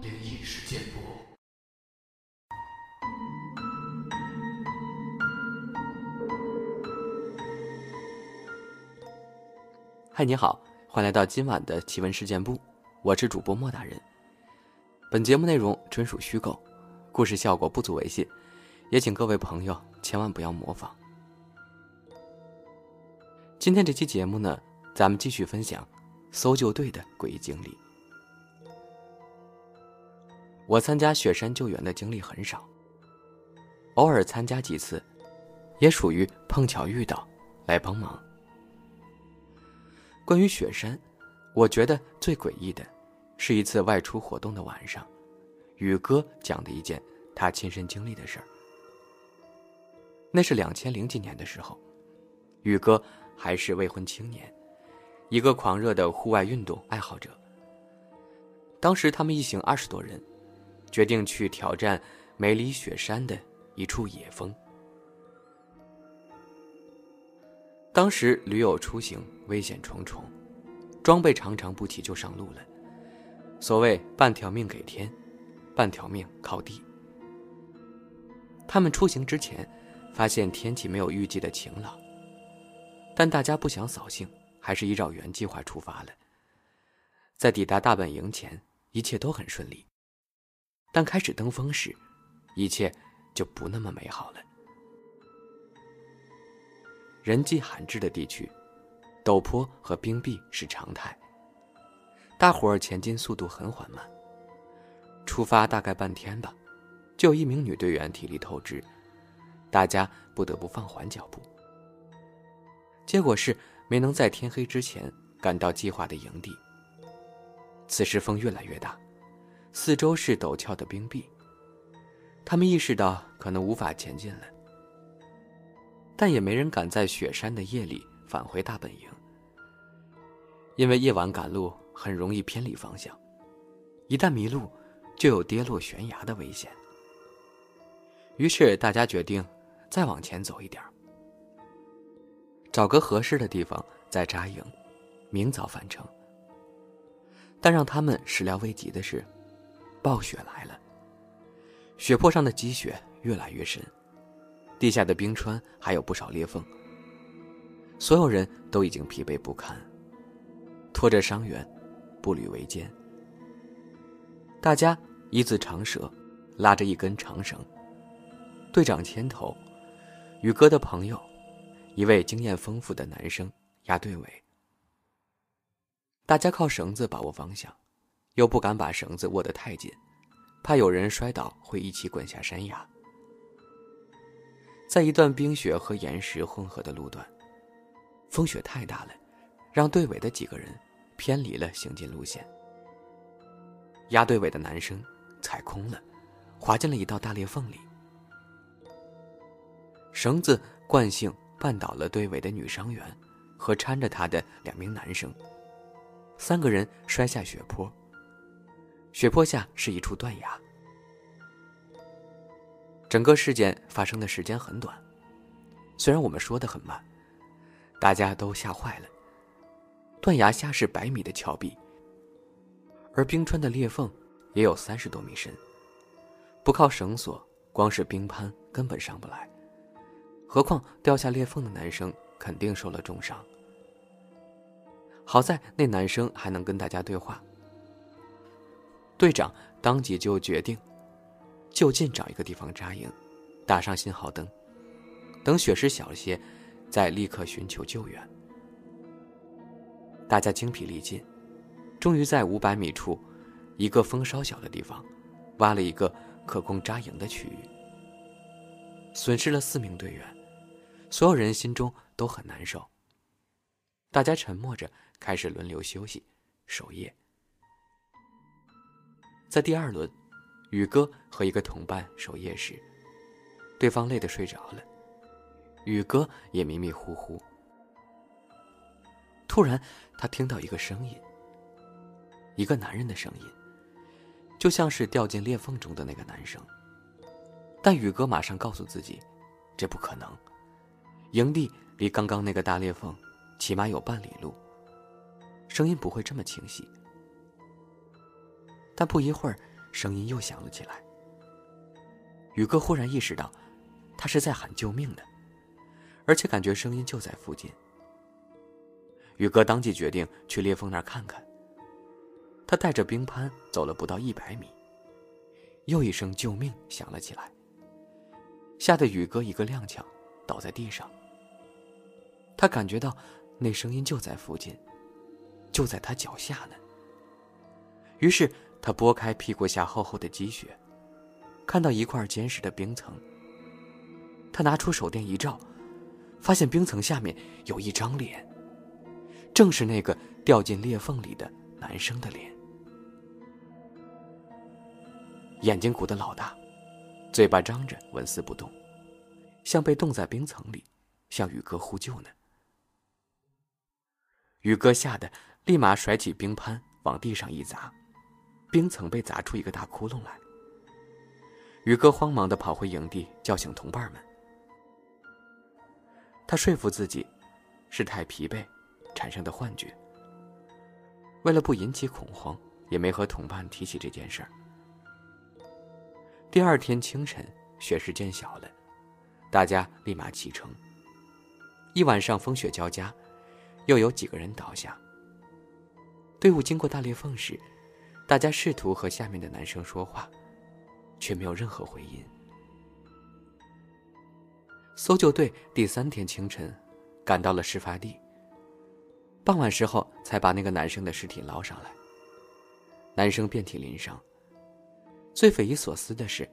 灵异事件簿。嗨，你好，欢迎来到今晚的奇闻事件部，我是主播莫大人。本节目内容纯属虚构，故事效果不足为信，也请各位朋友千万不要模仿。今天这期节目呢，咱们继续分享搜救队的诡异经历。我参加雪山救援的经历很少，偶尔参加几次，也属于碰巧遇到来帮忙。关于雪山，我觉得最诡异的，是一次外出活动的晚上，宇哥讲的一件他亲身经历的事儿。那是两千零几年的时候，宇哥还是未婚青年，一个狂热的户外运动爱好者。当时他们一行二十多人，决定去挑战梅里雪山的一处野峰。当时驴友出行危险重重，装备常常不齐就上路了。所谓半条命给天，半条命靠地。他们出行之前，发现天气没有预计的晴朗，但大家不想扫兴，还是依照原计划出发了。在抵达大本营前，一切都很顺利，但开始登峰时，一切就不那么美好了。人迹罕至的地区，陡坡和冰壁是常态。大伙儿前进速度很缓慢。出发大概半天吧，就有一名女队员体力透支，大家不得不放缓脚步。结果是没能在天黑之前赶到计划的营地。此时风越来越大，四周是陡峭的冰壁。他们意识到可能无法前进了。但也没人敢在雪山的夜里返回大本营，因为夜晚赶路很容易偏离方向，一旦迷路，就有跌落悬崖的危险。于是大家决定再往前走一点儿找个合适的地方再扎营，明早返程。但让他们始料未及的是，暴雪来了，雪坡上的积雪越来越深。地下的冰川还有不少裂缝，所有人都已经疲惫不堪，拖着伤员，步履维艰。大家一字长蛇，拉着一根长绳，队长牵头，宇哥的朋友，一位经验丰富的男生压队尾。大家靠绳子把握方向，又不敢把绳子握得太紧，怕有人摔倒会一起滚下山崖。在一段冰雪和岩石混合的路段，风雪太大了，让队尾的几个人偏离了行进路线。压队尾的男生踩空了，滑进了一道大裂缝里。绳子惯性绊倒了队尾的女伤员和搀着她的两名男生，三个人摔下雪坡。雪坡下是一处断崖。整个事件发生的时间很短，虽然我们说的很慢，大家都吓坏了。断崖下是百米的峭壁，而冰川的裂缝也有三十多米深，不靠绳索，光是冰攀根本上不来。何况掉下裂缝的男生肯定受了重伤。好在那男生还能跟大家对话，队长当即就决定。就近找一个地方扎营，打上信号灯，等雪势小了些，再立刻寻求救援。大家精疲力尽，终于在五百米处，一个风稍小的地方，挖了一个可供扎营的区域。损失了四名队员，所有人心中都很难受。大家沉默着，开始轮流休息、守夜。在第二轮。宇哥和一个同伴守夜时，对方累得睡着了，宇哥也迷迷糊糊。突然，他听到一个声音，一个男人的声音，就像是掉进裂缝中的那个男生。但宇哥马上告诉自己，这不可能，营地离刚刚那个大裂缝起码有半里路，声音不会这么清晰。但不一会儿，声音又响了起来。宇哥忽然意识到，他是在喊救命的，而且感觉声音就在附近。宇哥当即决定去裂缝那儿看看。他带着冰潘走了不到一百米，又一声救命响了起来，吓得宇哥一个踉跄，倒在地上。他感觉到那声音就在附近，就在他脚下呢。于是他拨开屁股下厚厚的积雪。看到一块坚实的冰层，他拿出手电一照，发现冰层下面有一张脸，正是那个掉进裂缝里的男生的脸，眼睛鼓得老大，嘴巴张着纹丝不动，像被冻在冰层里，向宇哥呼救呢。宇哥吓得立马甩起冰潘往地上一砸，冰层被砸出一个大窟窿来。宇哥慌忙的跑回营地，叫醒同伴们。他说服自己，是太疲惫产生的幻觉。为了不引起恐慌，也没和同伴提起这件事儿。第二天清晨，雪势渐小了，大家立马启程。一晚上风雪交加，又有几个人倒下。队伍经过大裂缝时，大家试图和下面的男生说话。却没有任何回音。搜救队第三天清晨赶到了事发地。傍晚时候才把那个男生的尸体捞上来。男生遍体鳞伤。最匪夷所思的是，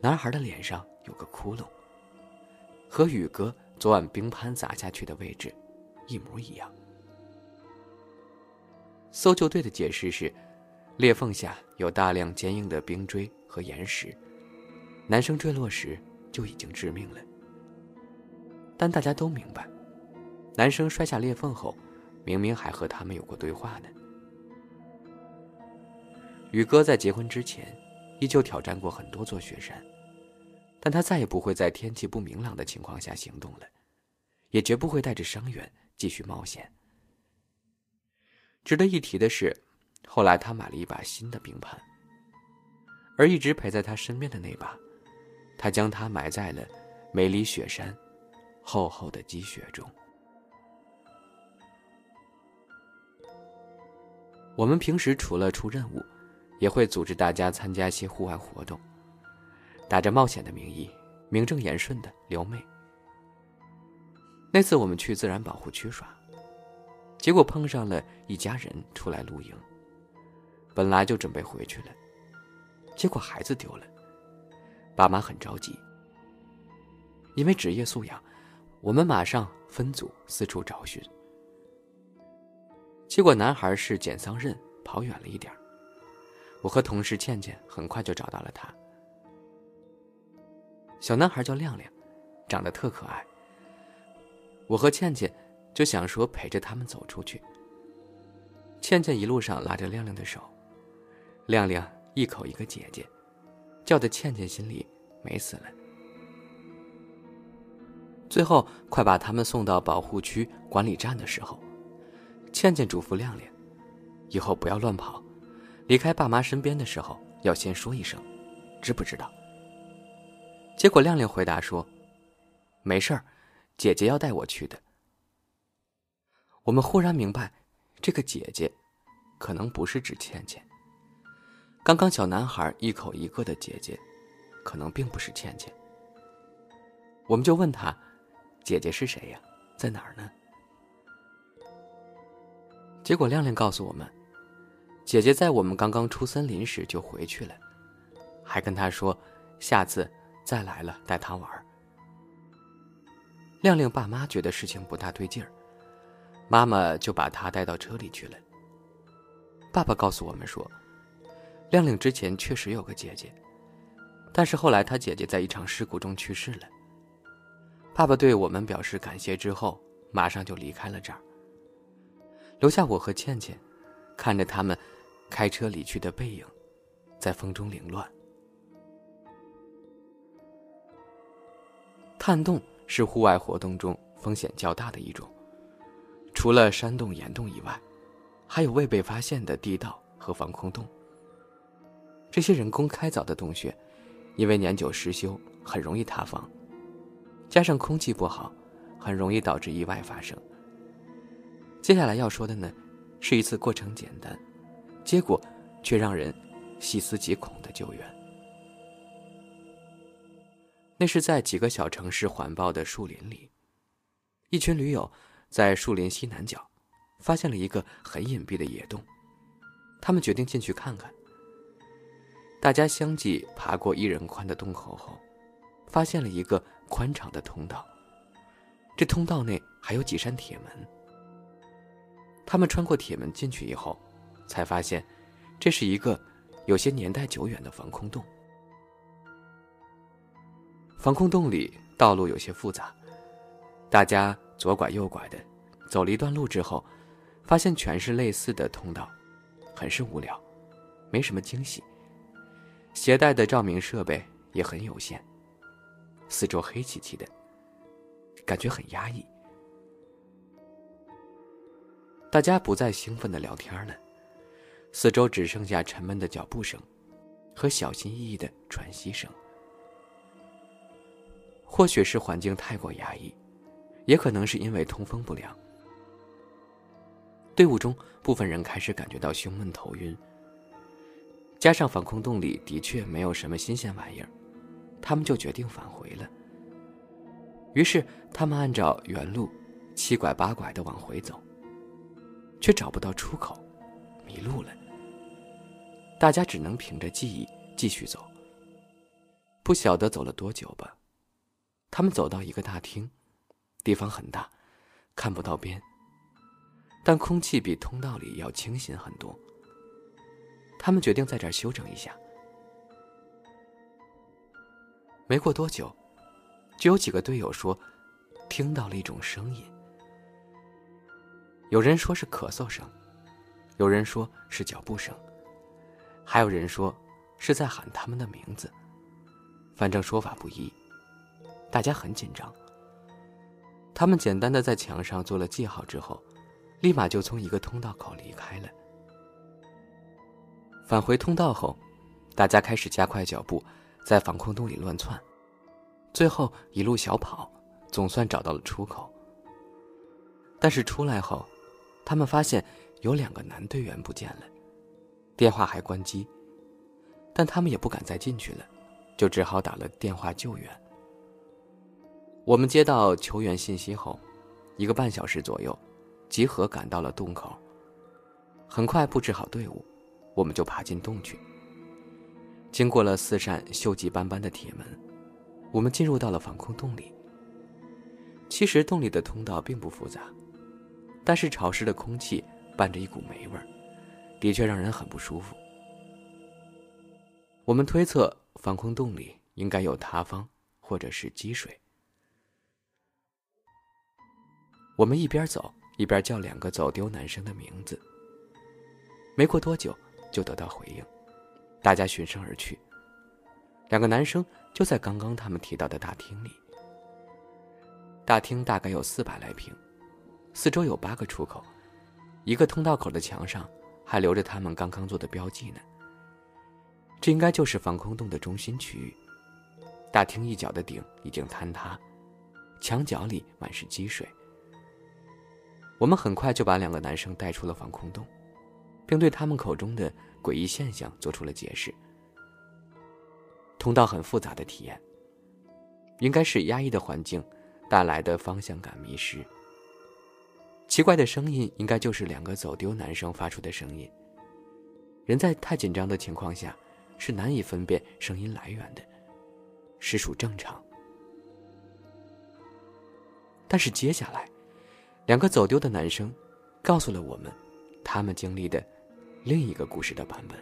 男孩的脸上有个窟窿，和宇哥昨晚冰攀砸下去的位置一模一样。搜救队的解释是，裂缝下有大量坚硬的冰锥。和岩石，男生坠落时就已经致命了。但大家都明白，男生摔下裂缝后，明明还和他们有过对话呢。宇哥在结婚之前，依旧挑战过很多座雪山，但他再也不会在天气不明朗的情况下行动了，也绝不会带着伤员继续冒险。值得一提的是，后来他买了一把新的冰盘。而一直陪在他身边的那把，他将它埋在了梅里雪山厚厚的积雪中。我们平时除了出任务，也会组织大家参加一些户外活动，打着冒险的名义，名正言顺的撩妹。那次我们去自然保护区耍，结果碰上了一家人出来露营，本来就准备回去了。结果孩子丢了，爸妈很着急。因为职业素养，我们马上分组四处找寻。结果男孩是捡桑葚，跑远了一点我和同事倩倩很快就找到了他。小男孩叫亮亮，长得特可爱。我和倩倩就想说陪着他们走出去。倩倩一路上拉着亮亮的手，亮亮。一口一个姐姐，叫的倩倩心里美死了。最后快把他们送到保护区管理站的时候，倩倩嘱咐亮亮，以后不要乱跑，离开爸妈身边的时候要先说一声，知不知道？结果亮亮回答说：“没事儿，姐姐要带我去的。”我们忽然明白，这个姐姐，可能不是指倩倩。刚刚小男孩一口一个的姐姐，可能并不是倩倩。我们就问他：“姐姐是谁呀？在哪儿呢？”结果亮亮告诉我们：“姐姐在我们刚刚出森林时就回去了，还跟他说，下次再来了带他玩。”亮亮爸妈觉得事情不大对劲儿，妈妈就把他带到车里去了。爸爸告诉我们说。亮亮之前确实有个姐姐，但是后来他姐姐在一场事故中去世了。爸爸对我们表示感谢之后，马上就离开了这儿，留下我和倩倩，看着他们开车离去的背影，在风中凌乱。探洞是户外活动中风险较大的一种，除了山洞、岩洞以外，还有未被发现的地道和防空洞。这些人工开凿的洞穴，因为年久失修，很容易塌方，加上空气不好，很容易导致意外发生。接下来要说的呢，是一次过程简单，结果却让人细思极恐的救援。那是在几个小城市环抱的树林里，一群驴友在树林西南角发现了一个很隐蔽的野洞，他们决定进去看看。大家相继爬过一人宽的洞口后，发现了一个宽敞的通道。这通道内还有几扇铁门。他们穿过铁门进去以后，才发现，这是一个有些年代久远的防空洞。防空洞里道路有些复杂，大家左拐右拐的，走了一段路之后，发现全是类似的通道，很是无聊，没什么惊喜。携带的照明设备也很有限，四周黑漆漆的，感觉很压抑。大家不再兴奋的聊天了，四周只剩下沉闷的脚步声和小心翼翼的喘息声。或许是环境太过压抑，也可能是因为通风不良，队伍中部分人开始感觉到胸闷头晕。加上防空洞里的确没有什么新鲜玩意儿，他们就决定返回了。于是他们按照原路，七拐八拐的往回走，却找不到出口，迷路了。大家只能凭着记忆继续走。不晓得走了多久吧，他们走到一个大厅，地方很大，看不到边，但空气比通道里要清新很多。他们决定在这儿休整一下。没过多久，就有几个队友说，听到了一种声音。有人说是咳嗽声，有人说是脚步声，还有人说是在喊他们的名字。反正说法不一，大家很紧张。他们简单的在墙上做了记号之后，立马就从一个通道口离开了。返回通道后，大家开始加快脚步，在防空洞里乱窜，最后一路小跑，总算找到了出口。但是出来后，他们发现有两个男队员不见了，电话还关机，但他们也不敢再进去了，就只好打了电话救援。我们接到求援信息后，一个半小时左右，集合赶到了洞口，很快布置好队伍。我们就爬进洞去。经过了四扇锈迹斑斑的铁门，我们进入到了防空洞里。其实洞里的通道并不复杂，但是潮湿的空气伴着一股霉味儿，的确让人很不舒服。我们推测防空洞里应该有塌方或者是积水。我们一边走一边叫两个走丢男生的名字。没过多久。就得到回应，大家循声而去。两个男生就在刚刚他们提到的大厅里。大厅大概有四百来平，四周有八个出口，一个通道口的墙上还留着他们刚刚做的标记呢。这应该就是防空洞的中心区域。大厅一角的顶已经坍塌，墙角里满是积水。我们很快就把两个男生带出了防空洞。并对他们口中的诡异现象做出了解释。通道很复杂的体验，应该是压抑的环境带来的方向感迷失。奇怪的声音应该就是两个走丢男生发出的声音。人在太紧张的情况下是难以分辨声音来源的，实属正常。但是接下来，两个走丢的男生告诉了我们他们经历的。另一个故事的版本。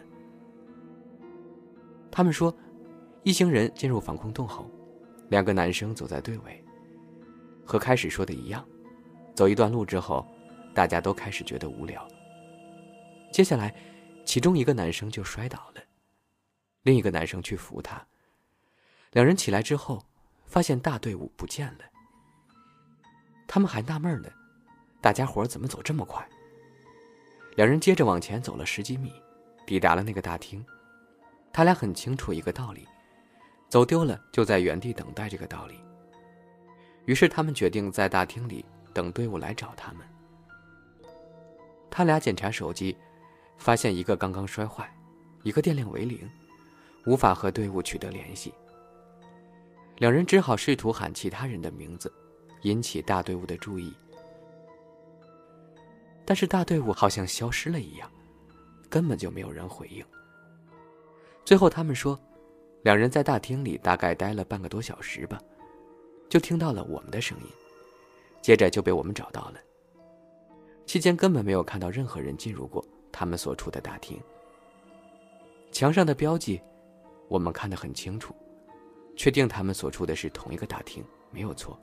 他们说，一行人进入防空洞后，两个男生走在队尾。和开始说的一样，走一段路之后，大家都开始觉得无聊。接下来，其中一个男生就摔倒了，另一个男生去扶他。两人起来之后，发现大队伍不见了。他们还纳闷呢，大家伙怎么走这么快？两人接着往前走了十几米，抵达了那个大厅。他俩很清楚一个道理：走丢了就在原地等待这个道理。于是他们决定在大厅里等队伍来找他们。他俩检查手机，发现一个刚刚摔坏，一个电量为零，无法和队伍取得联系。两人只好试图喊其他人的名字，引起大队伍的注意。但是大队伍好像消失了一样，根本就没有人回应。最后他们说，两人在大厅里大概待了半个多小时吧，就听到了我们的声音，接着就被我们找到了。期间根本没有看到任何人进入过他们所处的大厅。墙上的标记，我们看得很清楚，确定他们所处的是同一个大厅，没有错。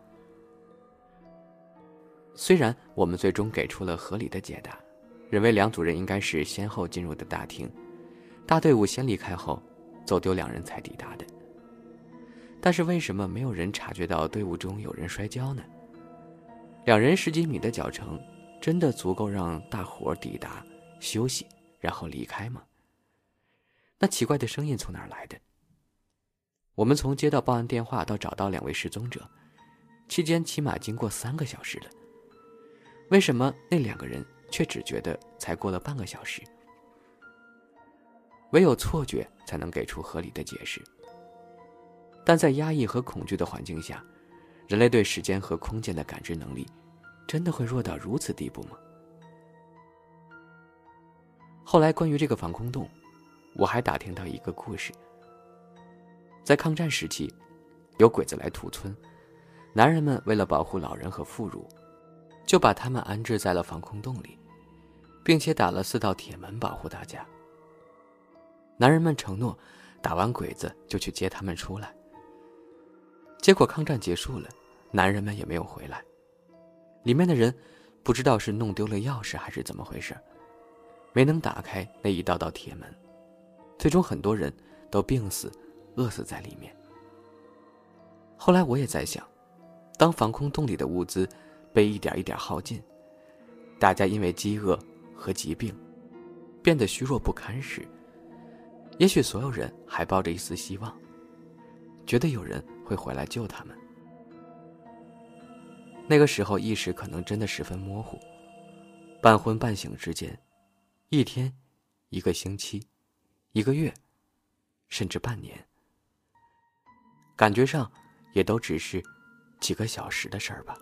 虽然我们最终给出了合理的解答，认为两组人应该是先后进入的大厅，大队伍先离开后，走丢两人才抵达的。但是为什么没有人察觉到队伍中有人摔跤呢？两人十几米的脚程，真的足够让大伙抵达、休息，然后离开吗？那奇怪的声音从哪儿来的？我们从接到报案电话到找到两位失踪者，期间起码经过三个小时了。为什么那两个人却只觉得才过了半个小时？唯有错觉才能给出合理的解释。但在压抑和恐惧的环境下，人类对时间和空间的感知能力，真的会弱到如此地步吗？后来关于这个防空洞，我还打听到一个故事。在抗战时期，有鬼子来屠村，男人们为了保护老人和妇孺。就把他们安置在了防空洞里，并且打了四道铁门保护大家。男人们承诺，打完鬼子就去接他们出来。结果抗战结束了，男人们也没有回来。里面的人不知道是弄丢了钥匙还是怎么回事，没能打开那一道道铁门，最终很多人都病死、饿死在里面。后来我也在想，当防空洞里的物资……被一点一点耗尽，大家因为饥饿和疾病变得虚弱不堪时，也许所有人还抱着一丝希望，觉得有人会回来救他们。那个时候意识可能真的十分模糊，半昏半醒之间，一天、一个星期、一个月，甚至半年，感觉上也都只是几个小时的事儿吧。